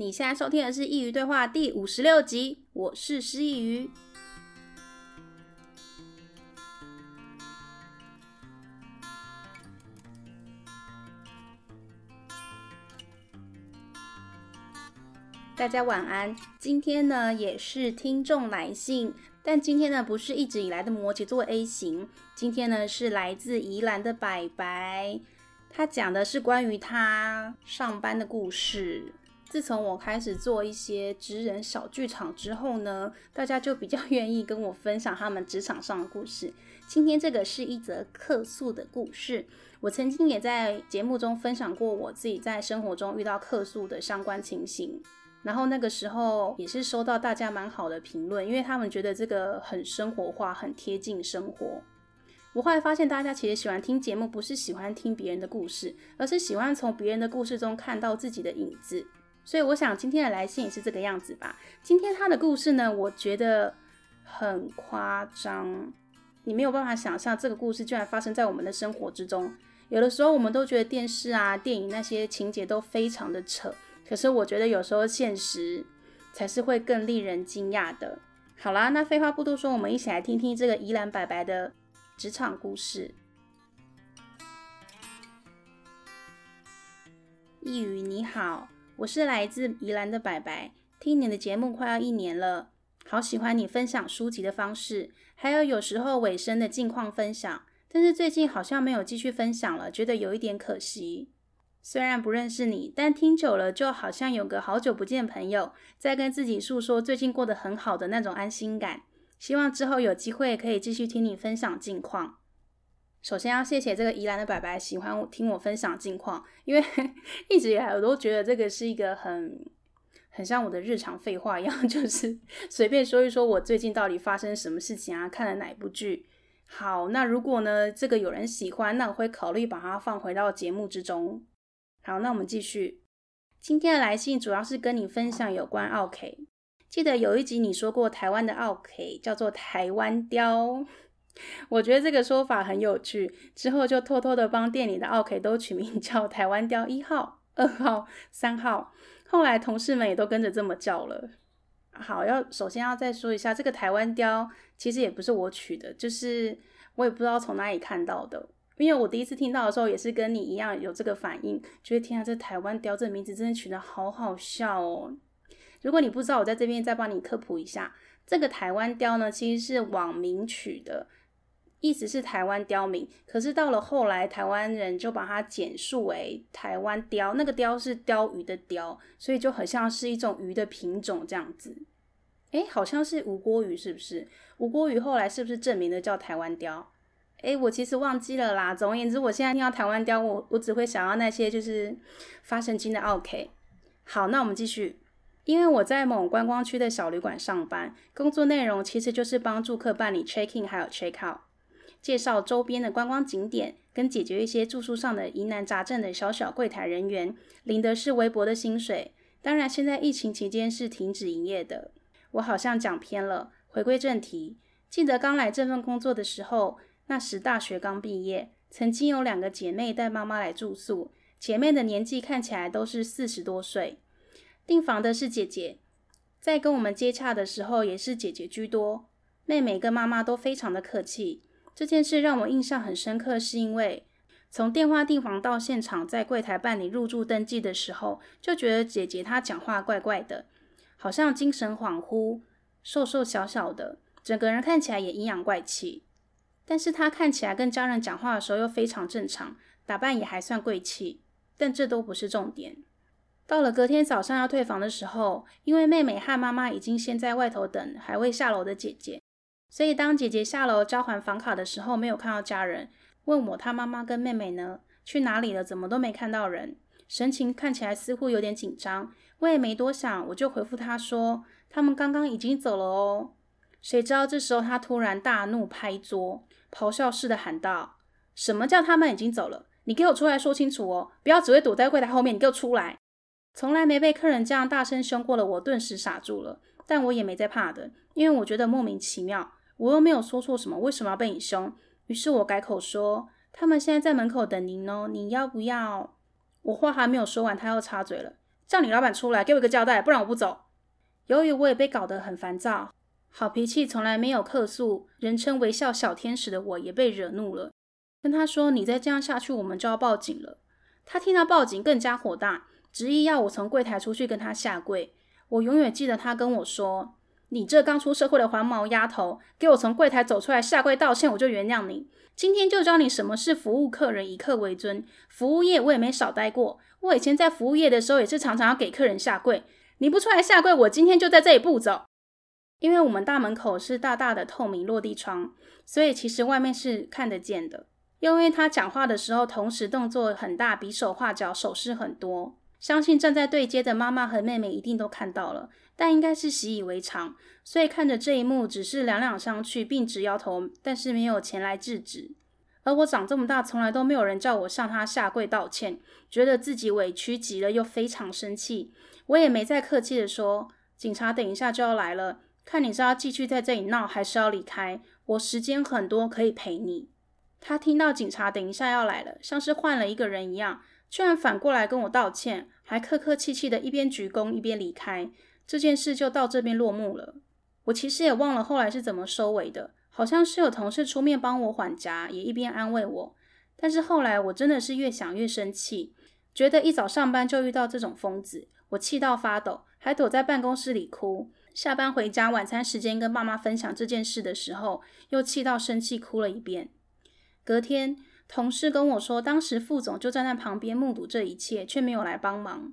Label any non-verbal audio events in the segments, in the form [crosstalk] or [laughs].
你现在收听的是《佾萮对话》第五十六集，我是师佾萮。大家晚安。今天呢，也是听众来信，但今天呢，不是一直以来的摩羯座 A 型，今天呢，是来自宜兰的白白，他讲的是关于他上班的故事。自从我开始做一些职人小剧场之后呢，大家就比较 [laughs] 愿意跟我分享他们职场上的故事。今天这个是一则客诉的故事。我曾经也在节目中分享过我自己在生活中遇到客诉的相关情形，然后那个时候也是收到大家蛮好的评论，因为他们觉得这个很生活化，很贴近生活。我后来发现，大家其实喜欢听节目，不是喜欢听别人的故事，而是喜欢从别人的故事中看到自己的影子。所以我想今天的来信也是这个样子吧。今天他的故事呢，我觉得很夸张，你没有办法想象这个故事居然发生在我们的生活之中。有的时候我们都觉得电视啊、电影那些情节都非常的扯，可是我觉得有时候现实才是会更令人惊讶的。好啦，那废话不多说，我们一起来听听这个宜兰白白的职场故事。佾萮你好。我是来自宜兰的白白，听你的节目快要一年了，好喜欢你分享书籍的方式，还有有时候尾声的近况分享。但是最近好像没有继续分享了，觉得有一点可惜。虽然不认识你，但听久了就好像有个好久不见朋友在跟自己诉说最近过得很好的那种安心感。希望之后有机会可以继续听你分享近况。首先要谢谢这个宜兰的白白喜欢听我分享近况，因为 [laughs] 一直以来我都觉得这个是一个很很像我的日常废话一样，就是 [laughs] 随便说一说我最近到底发生什么事情啊，看了哪部剧。好，那如果呢这个有人喜欢，那我会考虑把它放回到节目之中。好，那我们继续。今天的来信主要是跟你分享有关奥客。记得有一集你说过台湾的奥客叫做台湾雕。我觉得这个说法很有趣，之后就偷偷的帮店里的奥客都取名叫台湾雕一号、二号、三号。后来同事们也都跟着这么叫了。好，要首先要再说一下，这个台湾雕其实也不是我取的，就是我也不知道从哪里看到的。因为我第一次听到的时候，也是跟你一样有这个反应，觉得天啊，这台湾雕这名字真的取得好好笑哦。如果你不知道，我在这边再帮你科普一下，这个台湾雕呢，其实是网名取的。意思是台湾刁民，可是到了后来，台湾人就把它简述为台湾鯛，那个鯛是鯛鱼的鯛，所以就很像是一种鱼的品种这样子。诶，好像是吴郭鱼是不是？吴郭鱼后来是不是证明了叫台湾鯛？诶，我其实忘记了啦。总而言之，我现在听到台湾鯛，我我只会想到那些就是发神经的奥客。好，那我们继续。因为我在某观光区的小旅馆上班，工作内容其实就是帮住客办理 check in 还有 check out。介绍周边的观光景点，跟解决一些住宿上的疑难杂症的小小柜台人员，领的是微薄的薪水。当然，现在疫情期间是停止营业的。我好像讲偏了，回归正题。记得刚来这份工作的时候，那时大学刚毕业，曾经有两个姐妹带妈妈来住宿。姐妹的年纪看起来都是四十多岁。订房的是姐姐，在跟我们接洽的时候也是姐姐居多，妹妹跟妈妈都非常的客气。这件事让我印象很深刻，是因为从电话订房到现场在柜台办理入住登记的时候，就觉得姐姐她讲话怪怪的，好像精神恍惚，瘦瘦小小的，整个人看起来也阴阳怪气。但是她看起来跟家人讲话的时候又非常正常，打扮也还算贵气。但这都不是重点。到了隔天早上要退房的时候，因为妹妹和妈妈已经先在外头等还未下楼的姐姐。所以，当姐姐下楼交还房卡的时候，没有看到家人，问我她妈妈跟妹妹呢？去哪里了？怎么都没看到人？神情看起来似乎有点紧张。我也没多想，我就回复她说：“他们刚刚已经走了哦。”谁知道这时候她突然大怒，拍桌，咆哮似的喊道：“什么叫他们已经走了？你给我出来说清楚哦！不要只会躲在柜台后面，你给我出来！”从来没被客人这样大声凶过了，我顿时傻住了。但我也没在怕的，因为我觉得莫名其妙。我又没有说错什么，为什么要被你凶？于是我改口说：“他们现在在门口等您哦，你要不要？”我话还没有说完，他又插嘴了：“叫你老板出来给我一个交代，不然我不走。由于我也被搞得很烦躁，好脾气从来没有客诉，人称微笑小天使的我也被惹怒了，跟他说：“你再这样下去，我们就要报警了。”他听到报警更加火大，执意要我从柜台出去跟他下跪。我永远记得他跟我说：“你这刚出社会的黄毛丫头，给我从柜台走出来下跪道歉，我就原谅你。今天就教你什么是服务客人，以客为尊。服务业我也没少待过，我以前在服务业的时候也是常常要给客人下跪。你不出来下跪，我今天就在这里不走。因为我们大门口是大大的透明落地窗，所以其实外面是看得见的。又因为他讲话的时候，同时动作很大，比手画脚，手势很多。相信站在对街的妈妈和妹妹一定都看到了，但应该是习以为常，所以看着这一幕，只是两两相觑，并直摇头，但是没有前来制止。而我长这么大，从来都没有人叫我向他下跪道歉，觉得自己委屈极了，又非常生气。我也没再客气地说：“警察等一下就要来了，看你是要继续在这里闹，还是要离开？我时间很多，可以陪你。”他听到警察等一下要来了，像是换了一个人一样。居然反过来跟我道歉，还客客气气的一边鞠躬一边离开，这件事就到这边落幕了。我其实也忘了后来是怎么收尾的，好像是有同事出面帮我缓颊，也一边安慰我。但是后来我真的是越想越生气，觉得一早上班就遇到这种疯子，我气到发抖，还躲在办公室里哭。下班回家晚餐时间跟爸妈分享这件事的时候，又气到生气哭了一遍。隔天。同事跟我说，当时副总就站在旁边目睹这一切，却没有来帮忙。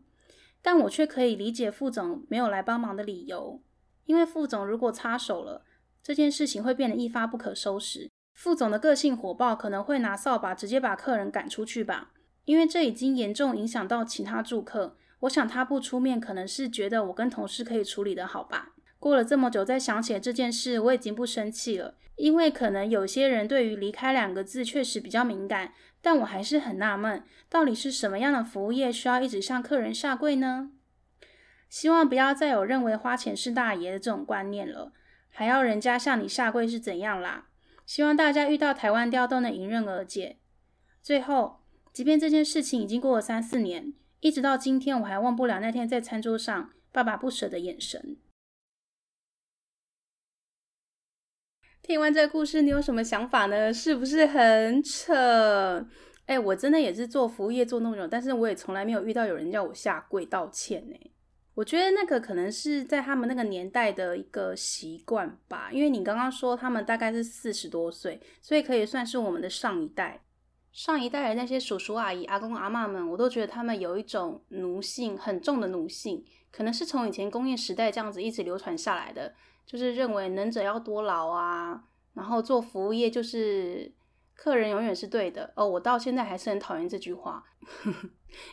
但我却可以理解副总没有来帮忙的理由，因为副总如果插手了，这件事情会变得一发不可收拾。副总的个性火爆，可能会拿扫把直接把客人赶出去吧。因为这已经严重影响到其他住客。我想他不出面，可能是觉得我跟同事可以处理得好吧。过了这么久，再想起来这件事，我已经不生气了。因为可能有些人对于离开两个字确实比较敏感，但我还是很纳闷，到底是什么样的服务业需要一直向客人下跪呢？希望不要再有认为花钱是大爷的这种观念了，还要人家向你下跪是怎样啦？希望大家遇到台湾调都能迎刃而解。最后，即便这件事情已经过了三四年，一直到今天，我还忘不了那天在餐桌上爸爸不舍的眼神。听完这个故事，你有什么想法呢？是不是很扯？哎，我真的也是做服务业做那么久，但是我也从来没有遇到有人叫我下跪道歉呢。我觉得那个可能是在他们那个年代的一个习惯吧。因为你刚刚说他们大概是四十多岁，所以可以算是我们的上一代。上一代的那些叔叔阿姨、阿公阿嬷们，我都觉得他们有一种奴性很重的奴性，可能是从以前工业时代这样子一直流传下来的。就是认为能者要多劳啊，然后做服务业就是客人永远是对的哦。我到现在还是很讨厌这句话，[laughs]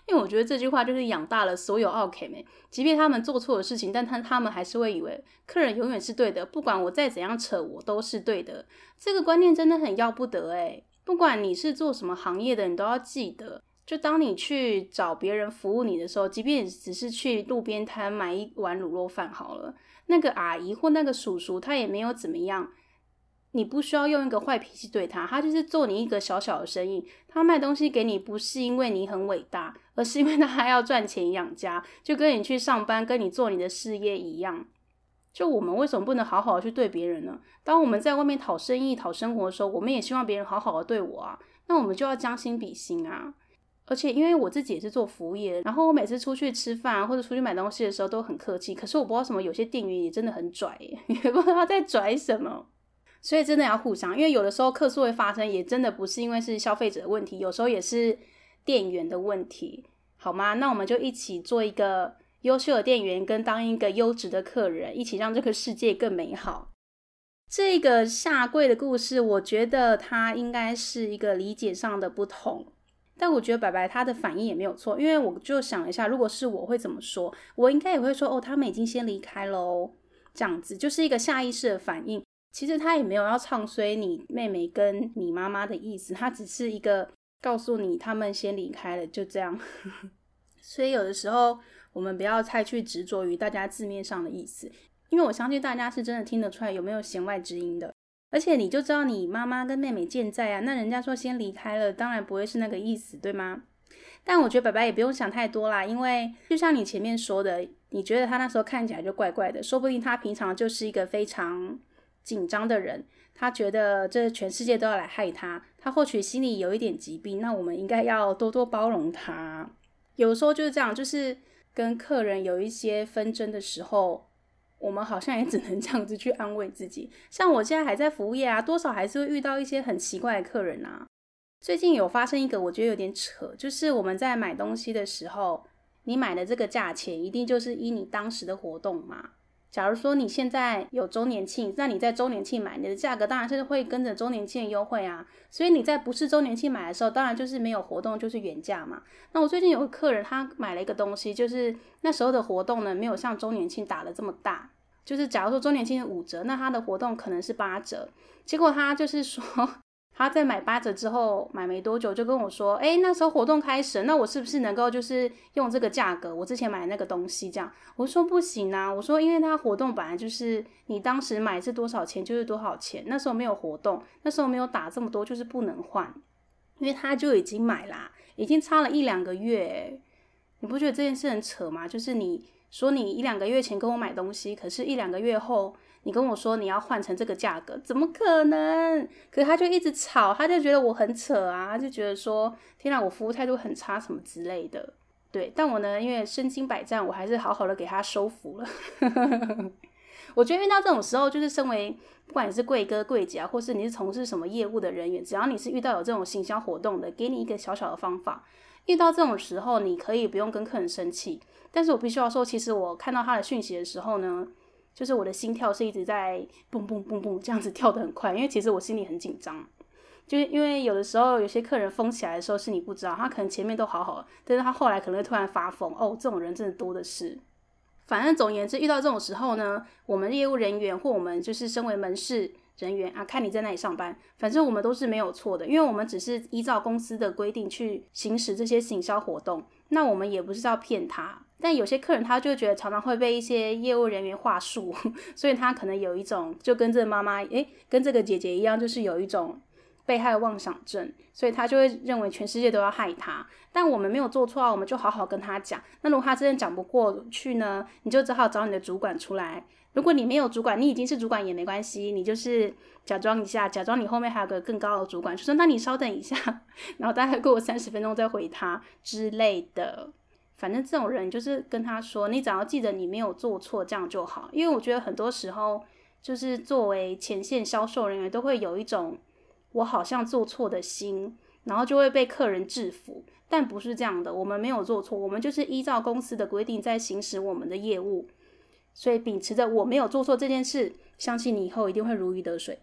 因为我觉得这句话就是养大了所有奥客们，即便他们做错的事情，但他他们还是会以为客人永远是对的，不管我再怎样扯，我都是对的。这个观念真的很要不得诶，不管你是做什么行业的，你都要记得，就当你去找别人服务你的时候，即便只是去路边摊买一碗卤肉饭好了。那个阿姨或那个叔叔，他也没有怎么样，你不需要用一个坏脾气对他，他就是做你一个小小的生意，他卖东西给你不是因为你很伟大，而是因为他还要赚钱养家，就跟你去上班，跟你做你的事业一样。就我们为什么不能好好的去对别人呢？当我们在外面讨生意、讨生活的时候，我们也希望别人好好的对我啊，那我们就要将心比心啊。而且因为我自己也是做服务业，然后我每次出去吃饭或者出去买东西的时候都很客气。可是我不知道什么，有些店员也真的很拽耶，[laughs] 也不知道在拽什么。所以真的要互相，因为有的时候客诉会发生，也真的不是因为是消费者的问题，有时候也是店员的问题，好吗？那我们就一起做一个优秀的店员，跟当一个优质的客人，一起让这个世界更美好。这个下跪的故事，我觉得它应该是一个理解上的不同。但我觉得白白他的反应也没有错，因为我就想了一下，如果是我会怎么说？我应该也会说哦，他们已经先离开了哦，这样子就是一个下意识的反应。其实他也没有要唱衰你妹妹跟你妈妈的意思，他只是一个告诉你他们先离开了，就这样。[laughs] 所以有的时候我们不要太去执着于大家字面上的意思，因为我相信大家是真的听得出来有没有弦外之音的。而且你就知道你妈妈跟妹妹健在啊，那人家说先离开了，当然不会是那个意思，对吗？但我觉得白白也不用想太多啦，因为就像你前面说的，你觉得他那时候看起来就怪怪的，说不定他平常就是一个非常紧张的人，他觉得这全世界都要来害他，他或许心里有一点疾病，那我们应该要多多包容他。有时候就是这样，就是跟客人有一些纷争的时候。我们好像也只能这样子去安慰自己。像我现在还在服务业啊，多少还是会遇到一些很奇怪的客人啊。最近有发生一个，我觉得有点扯，就是我们在买东西的时候，你买的这个价钱一定就是依你当时的活动嘛。假如说你现在有周年庆，那你在周年庆买，你的价格当然是会跟着周年庆优惠啊。所以你在不是周年庆买的时候，当然就是没有活动，就是原价嘛。那我最近有个客人，他买了一个东西，就是那时候的活动呢，没有像周年庆打的这么大。就是假如说周年庆是五折，那他的活动可能是八折。结果他就是说他在买八折之后买没多久就跟我说，哎，那时候活动开始，那我是不是能够就是用这个价格，我之前买那个东西这样？我说不行啊，我说因为他活动本来就是你当时买是多少钱就是多少钱，那时候没有活动，那时候没有打这么多，就是不能换，因为他就已经买啦，已经差了一两个月，你不觉得这件事很扯吗？就是你。说你一两个月前跟我买东西，可是一两个月后你跟我说你要换成这个价格，怎么可能？可是他就一直吵，他就觉得我很扯啊，他就觉得说天哪，我服务态度很差什么之类的。对，但我呢，因为身经百战，我还是好好的给他收服了。[laughs] 我觉得遇到这种时候，就是身为不管你是贵哥贵姐啊，或是你是从事什么业务的人员，只要你是遇到有这种行销活动的，给你一个小小的方法。遇到这种时候，你可以不用跟客人生气。但是我必须要说，其实我看到他的讯息的时候呢，就是我的心跳是一直在蹦蹦蹦蹦这样子跳得很快，因为其实我心里很紧张，就是因为有的时候有些客人疯起来的时候是你不知道，他可能前面都好好，但是他后来可能会突然发疯哦，这种人真的多的是。反正总言之，遇到这种时候呢，我们业务人员或我们就是身为门市人员啊，看你在哪里上班，反正我们都是没有错的，因为我们只是依照公司的规定去行使这些行销活动，那我们也不是要骗他。但有些客人他就觉得常常会被一些业务人员话术，[laughs] 所以他可能有一种就跟这个妈妈，诶，跟这个姐姐一样，就是有一种被害妄想症，所以他就会认为全世界都要害他。但我们没有做错啊，我们就好好跟他讲。那如果他真的讲不过去呢，你就只好找你的主管出来。如果你没有主管，你已经是主管也没关系，你就是假装一下，假装你后面还有个更高的主管，就说那你稍等一下，[laughs] 然后大概过我三十分钟再回他之类的。反正这种人就是跟他说，你只要记得你没有做错，这样就好。因为我觉得很多时候，就是作为前线销售人员，都会有一种我好像做错的心，然后就会被客人制服。但不是这样的，我们没有做错，我们就是依照公司的规定在行使我们的业务。所以秉持着我没有做错这件事，相信你以后一定会如鱼得水。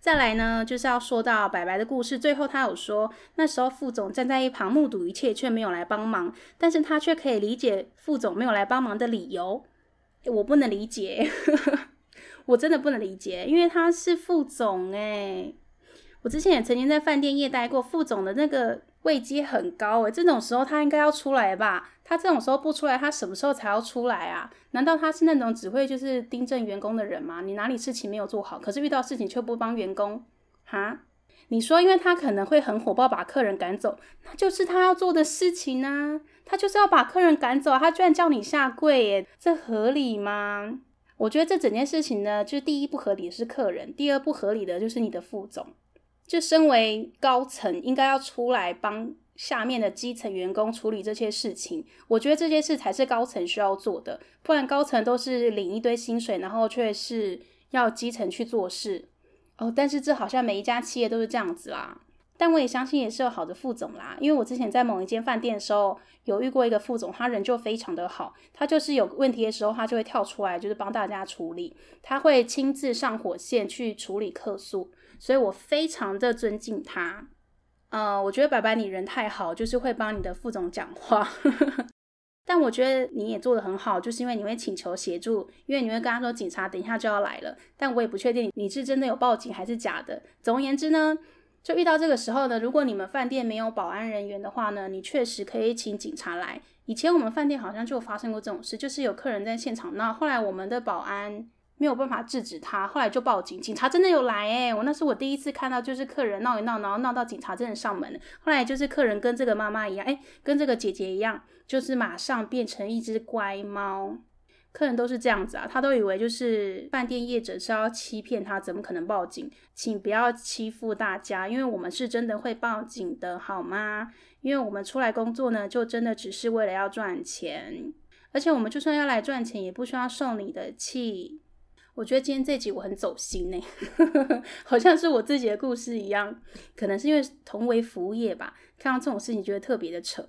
再来呢，就是要说到白白的故事。最后他有说，那时候副总站在一旁目睹一切，却没有来帮忙，但是他却可以理解副总没有来帮忙的理由。我不能理解，[laughs] 我真的不能理解，因为他是副总诶。我之前也曾经在饭店业待过，副总的那个位阶很高诶，这种时候他应该要出来吧？他这种时候不出来，他什么时候才要出来啊？难道他是那种只会就是盯正员工的人吗？你哪里事情没有做好，可是遇到事情却不帮员工？哈？你说，因为他可能会很火爆，把客人赶走，那就是他要做的事情啊。他就是要把客人赶走，他居然叫你下跪，耶，这合理吗？我觉得这整件事情呢，就第一不合理的是客人，第二不合理的就是你的副总，就身为高层应该要出来帮。下面的基层员工处理这些事情，我觉得这些事才是高层需要做的，不然高层都是领一堆薪水，然后却是要基层去做事。哦，但是这好像每一家企业都是这样子啦。但我也相信也是有好的副总啦，因为我之前在某一间饭店的时候有遇过一个副总，他人就非常的好，他就是有问题的时候，他就会跳出来，就是帮大家处理，他会亲自上火线去处理客诉，所以我非常的尊敬他。呃，我觉得白白你人太好，就是会帮你的副总讲话。[laughs] 但我觉得你也做得很好，就是因为你会请求协助，因为你会跟他说警察等一下就要来了。但我也不确定你是真的有报警还是假的。总而言之呢，就遇到这个时候呢，如果你们饭店没有保安人员的话呢，你确实可以请警察来。以前我们饭店好像就发生过这种事，就是有客人在现场闹，后来我们的保安没有办法制止他，后来就报警，警察真的有来诶，我那是我第一次看到，就是客人闹一闹，然后闹到警察真的上门。后来就是客人跟这个妈妈一样，诶，跟这个姐姐一样，就是马上变成一只乖猫。客人都是这样子啊，他都以为就是饭店业者是要欺骗他，怎么可能报警？请不要欺负大家，因为我们是真的会报警的，好吗？因为我们出来工作呢，就真的只是为了要赚钱，而且我们就算要来赚钱，也不需要受你的气。我觉得今天这集我很走心呢，[laughs] 好像是我自己的故事一样，可能是因为同为服务业吧，看到这种事情觉得特别的扯。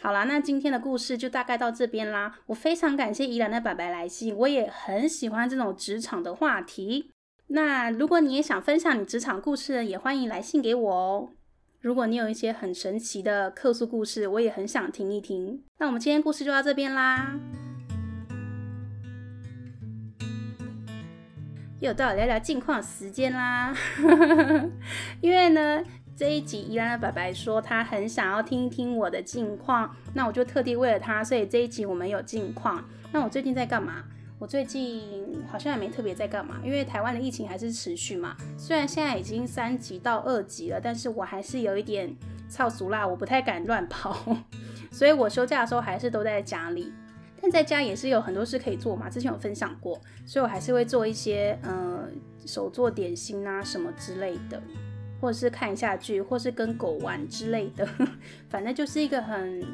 好啦，那今天的故事就大概到这边啦。我非常感谢宜兰的白白来信，我也很喜欢这种职场的话题。那如果你也想分享你职场故事，也欢迎来信给我哦。如果你有一些很神奇的客诉故事，我也很想听一听。那我们今天故事就到这边啦。又到聊聊近况时间啦，[laughs] 因为呢。这一集宜兰的白白说他很想要听一听我的近况，那我就特地为了他，所以这一集我们有近况。那我最近在干嘛？我最近好像也没特别在干嘛，因为台湾的疫情还是持续嘛。虽然现在已经三级到二级了，但是我还是有一点臭俗辣，我不太敢乱跑，[laughs] 所以我休假的时候还是都在家里。但在家也是有很多事可以做嘛，之前有分享过，所以我还是会做一些呃手做点心啊什么之类的。或是看一下剧，或是跟狗玩之类的，[laughs] 反正就是一个很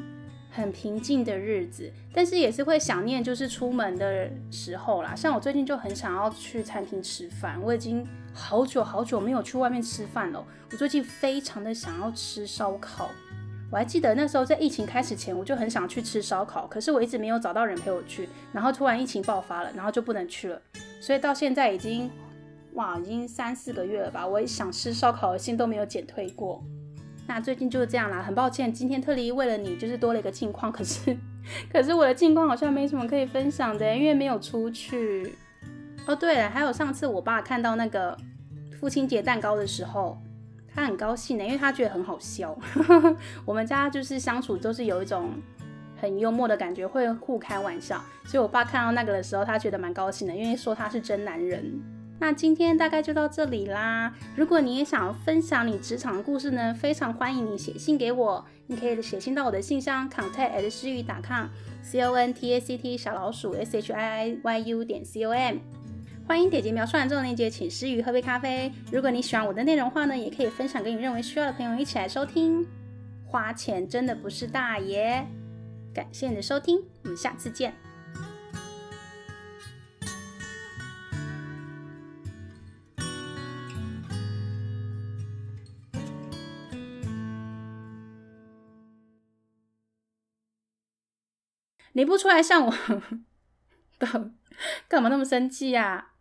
很平静的日子。但是也是会想念，就是出门的时候啦。像我最近就很想要去餐厅吃饭，我已经好久好久没有去外面吃饭了。我最近非常的想要吃烧烤。我还记得那时候在疫情开始前，我就很想去吃烧烤，可是我一直没有找到人陪我去。然后突然疫情爆发了，然后就不能去了。所以到现在已经。哇，已经三四个月了吧？我想吃烧烤的心都没有减退过。那最近就是这样啦，很抱歉，今天特地为了你，就是多了一个近况。可是，可是我的近况好像没什么可以分享的，因为没有出去。哦，对了，还有上次我爸看到那个父亲节蛋糕的时候，他很高兴的，因为他觉得很好笑。[laughs] 我们家就是相处都是有一种很幽默的感觉，会互开玩笑。所以我爸看到那个的时候，他觉得蛮高兴的，因为说他是真男人。那今天大概就到这里啦。如果你也想分享你职场的故事呢，非常欢迎你写信给我。你可以写信到我的信箱 contact at 诗雨 .com，c o n t a c t 小老鼠 s h i i y u 点 c o m。欢迎点击描述栏中的链接，请诗雨喝杯咖啡。如果你喜欢我的内容的话呢，也可以分享给你认为需要的朋友一起来收听。花钱真的不是大爷。感谢你的收听，我们下次见。你不出来像我，[laughs] 干嘛那么生气呀？